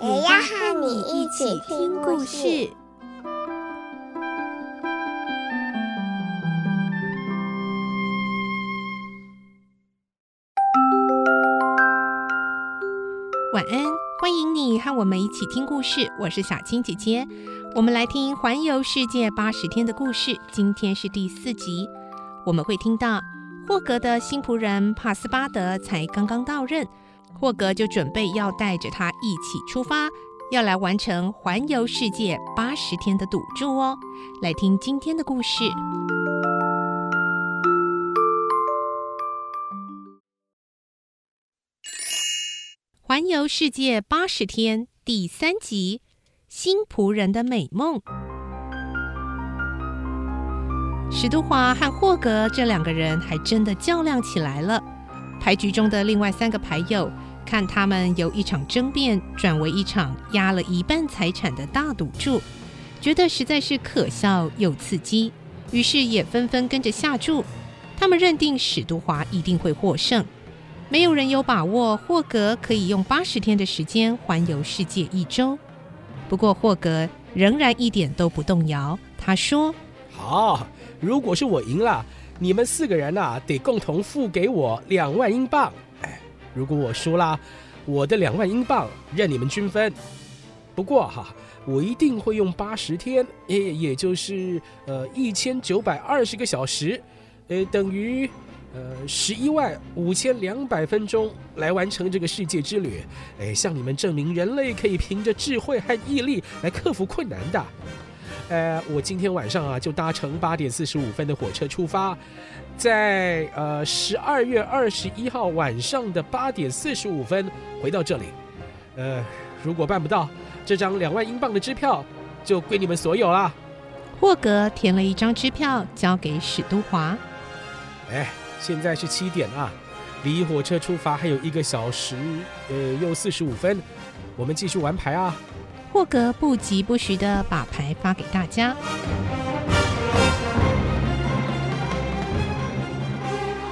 也要和你一起听故事。晚安，欢迎你和我们一起听故事。我是小青姐姐，我们来听《环游世界八十天》的故事。今天是第四集，我们会听到霍格的新仆人帕斯巴德才刚刚到任，霍格就准备要带着他一起出发，要来完成环游世界八十天的赌注哦。来听今天的故事。环游世界八十天第三集：新仆人的美梦。史都华和霍格这两个人还真的较量起来了。牌局中的另外三个牌友看他们由一场争辩转为一场押了一半财产的大赌注，觉得实在是可笑又刺激，于是也纷纷跟着下注。他们认定史都华一定会获胜。没有人有把握霍格可以用八十天的时间环游世界一周。不过霍格仍然一点都不动摇。他说：“好，如果是我赢了，你们四个人呐、得共同付给我两万英镑。哎，如果我输了，我的两万英镑任你们均分。不过哈，我一定会用八十天，也也就是呃一千九百二十个小时，呃等于。”呃，十一万五千两百分钟来完成这个世界之旅，哎，向你们证明人类可以凭着智慧和毅力来克服困难的。呃，我今天晚上啊就搭乘八点四十五分的火车出发，在呃十二月二十一号晚上的八点四十五分回到这里。呃，如果办不到，这张两万英镑的支票就归你们所有了。霍格填了一张支票交给史都华。哎。现在是七点啊，离火车出发还有一个小时，呃，又四十五分，我们继续玩牌啊。霍格不疾不徐地把牌发给大家。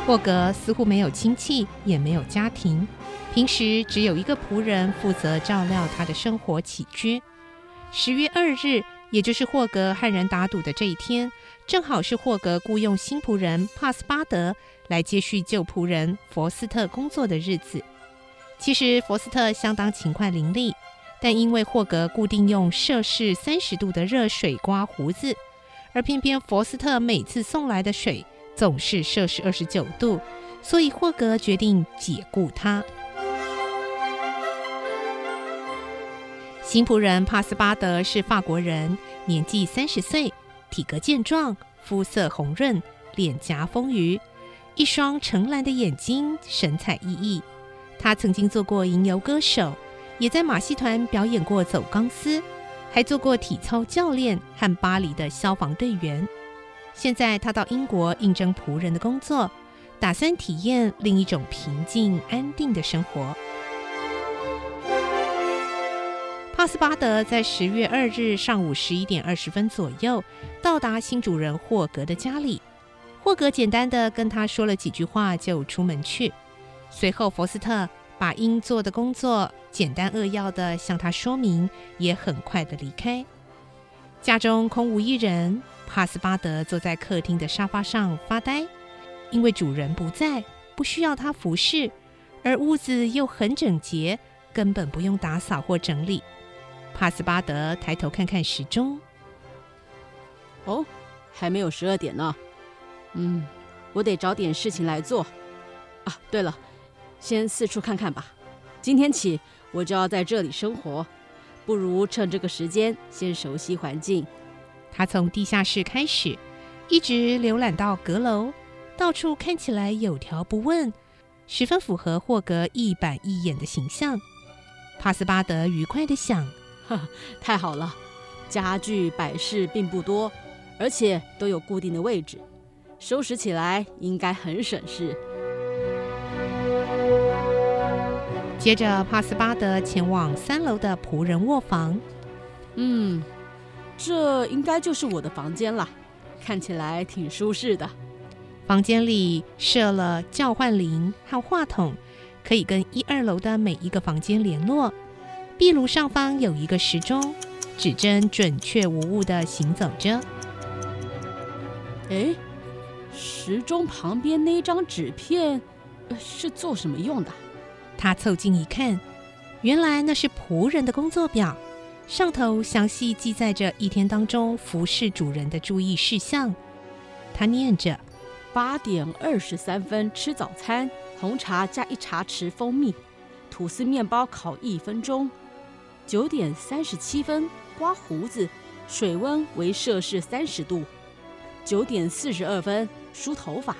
霍格似乎没有亲戚，也没有家庭，平时只有一个仆人负责照料他的生活起居。十月二日，也就是霍格和人打赌的这一天，正好是霍格雇佣新仆人帕斯巴德。来接续旧仆人佛斯特工作的日子。其实佛斯特相当勤快伶俐，但因为霍格固定用摄氏三十度的热水刮胡子，而偏偏佛斯特每次送来的水总是摄氏二十九度，所以霍格决定解雇他。新仆人帕斯巴德是法国人，年纪三十岁，体格健壮，肤色红润，脸颊丰腴。一双澄蓝的眼睛，神采奕奕。他曾经做过吟游歌手，也在马戏团表演过走钢丝，还做过体操教练和巴黎的消防队员。现在他到英国应征仆人的工作，打算体验另一种平静安定的生活。帕斯巴德在十月二日上午十一点二十分左右到达新主人霍格的家里。霍格简单的跟他说了几句话，就出门去。随后，佛斯特把应做的工作简单扼要的向他说明，也很快的离开。家中空无一人，帕斯巴德坐在客厅的沙发上发呆，因为主人不在，不需要他服侍，而屋子又很整洁，根本不用打扫或整理。帕斯巴德抬头看看时钟，哦，还没有十二点呢。嗯，我得找点事情来做。啊，对了，先四处看看吧。今天起我就要在这里生活，不如趁这个时间先熟悉环境。他从地下室开始，一直浏览到阁楼，到处看起来有条不紊，十分符合霍格一板一眼的形象。帕斯巴德愉快地想：哈，太好了，家具摆饰并不多，而且都有固定的位置，收拾起来应该很省事。接着，帕斯巴德前往三楼的仆人卧房。嗯，这应该就是我的房间了，看起来挺舒适的。房间里设了叫唤铃和话筒，可以跟一二楼的每一个房间联络。壁炉上方有一个时钟，指针准确无误地行走着。哎，时钟旁边那张纸片，是做什么用的？他凑近一看，原来那是仆人的工作表，上头详细记载着一天当中服侍主人的注意事项。他念着。八点二十三分吃早餐，红茶加一茶匙蜂蜜，吐司面包烤一分钟。九点三十七分刮胡子，水温为摄氏三十度。九点四十二分梳头发。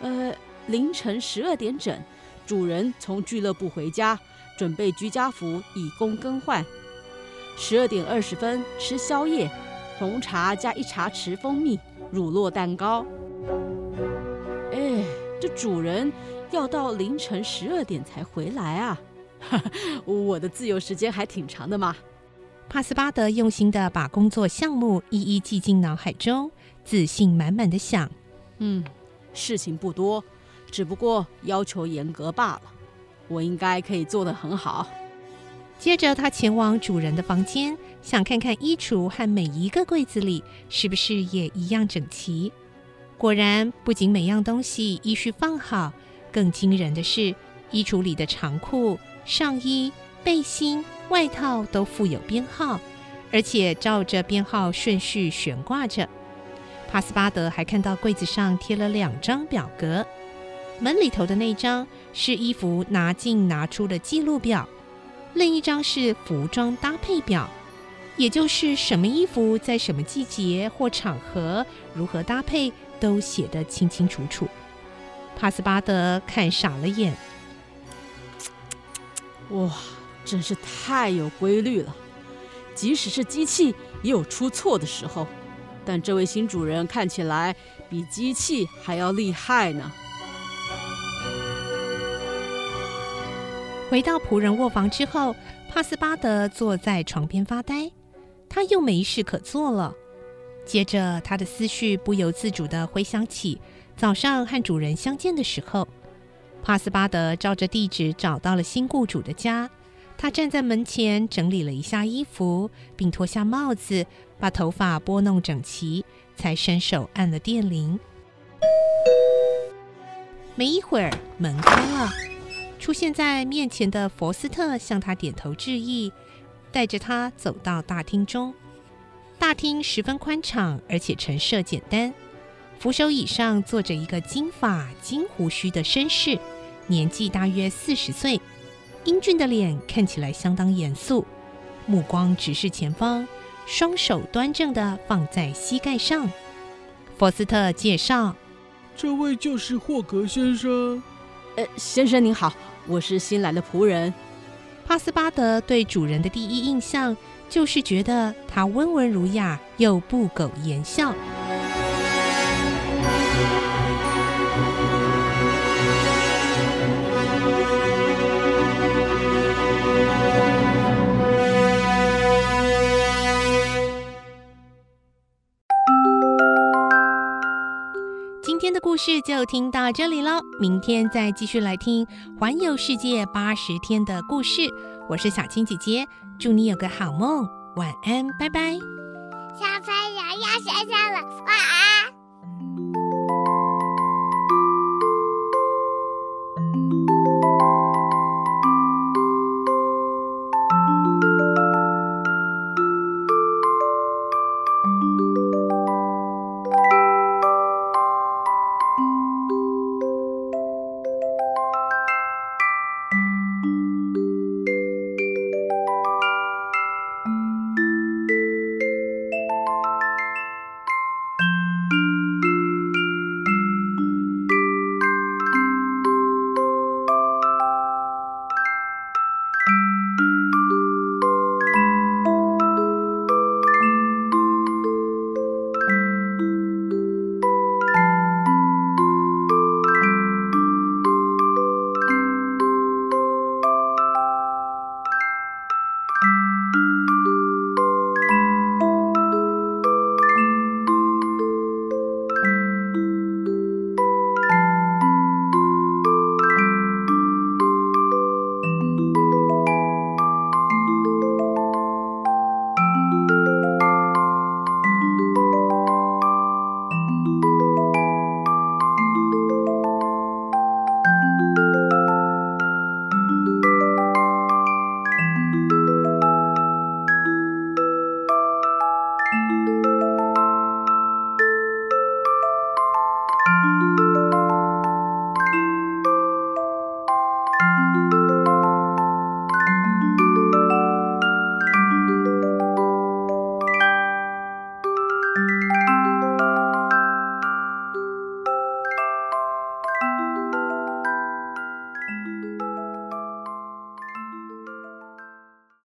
呃，凌晨十二点整，主人从俱乐部回家，准备居家服以供更换。十二点二十分吃宵夜，红茶加一茶匙蜂蜜，乳酪蛋糕。哎，这主人要到凌晨十二点才回来啊！我的自由时间还挺长的嘛。帕斯巴德用心的把工作项目一一记进脑海中，自信满满的想：嗯，事情不多，只不过要求严格罢了。我应该可以做得很好。接着，他前往主人的房间，想看看衣橱和每一个柜子里是不是也一样整齐。果然，不仅每样东西依序放好，更惊人的是，衣橱里的长裤、上衣、背心、外套都附有编号，而且照着编号顺序悬挂着。帕斯巴德还看到柜子上贴了两张表格，门里头的那张是衣服拿进拿出的记录表，另一张是服装搭配表，也就是什么衣服在什么季节或场合如何搭配。都写得清清楚楚，帕斯巴德看傻了眼。哇，真是太有规律了！即使是机器也有出错的时候，但这位新主人看起来比机器还要厉害呢。回到仆人卧房之后，帕斯巴德坐在床边发呆，他又没事可做了。接着，他的思绪不由自主地回想起早上和主人相见的时候，帕斯巴德照着地址找到了新雇主的家。他站在门前整理了一下衣服，并脱下帽子，把头发拨弄整齐，才伸手按了电铃。没一会儿，门开了，出现在面前的佛斯特向他点头致意，带着他走到大厅中。大厅十分宽敞，而且陈设简单。扶手椅上坐着一个金发金胡须的绅士，年纪大约四十岁，英俊的脸看起来相当严肃，目光直视前方，双手端正地放在膝盖上。佛斯特介绍：“这位就是霍格先生。”“呃，先生您好，我是新来的仆人。”帕斯巴德对主人的第一印象。就是觉得他温文儒雅又不苟言笑。事就听到这里喽，明天再继续来听环游世界八十天的故事。我是小青姐姐。祝你有个好梦，晚安，拜拜。小朋友要睡觉了，晚安。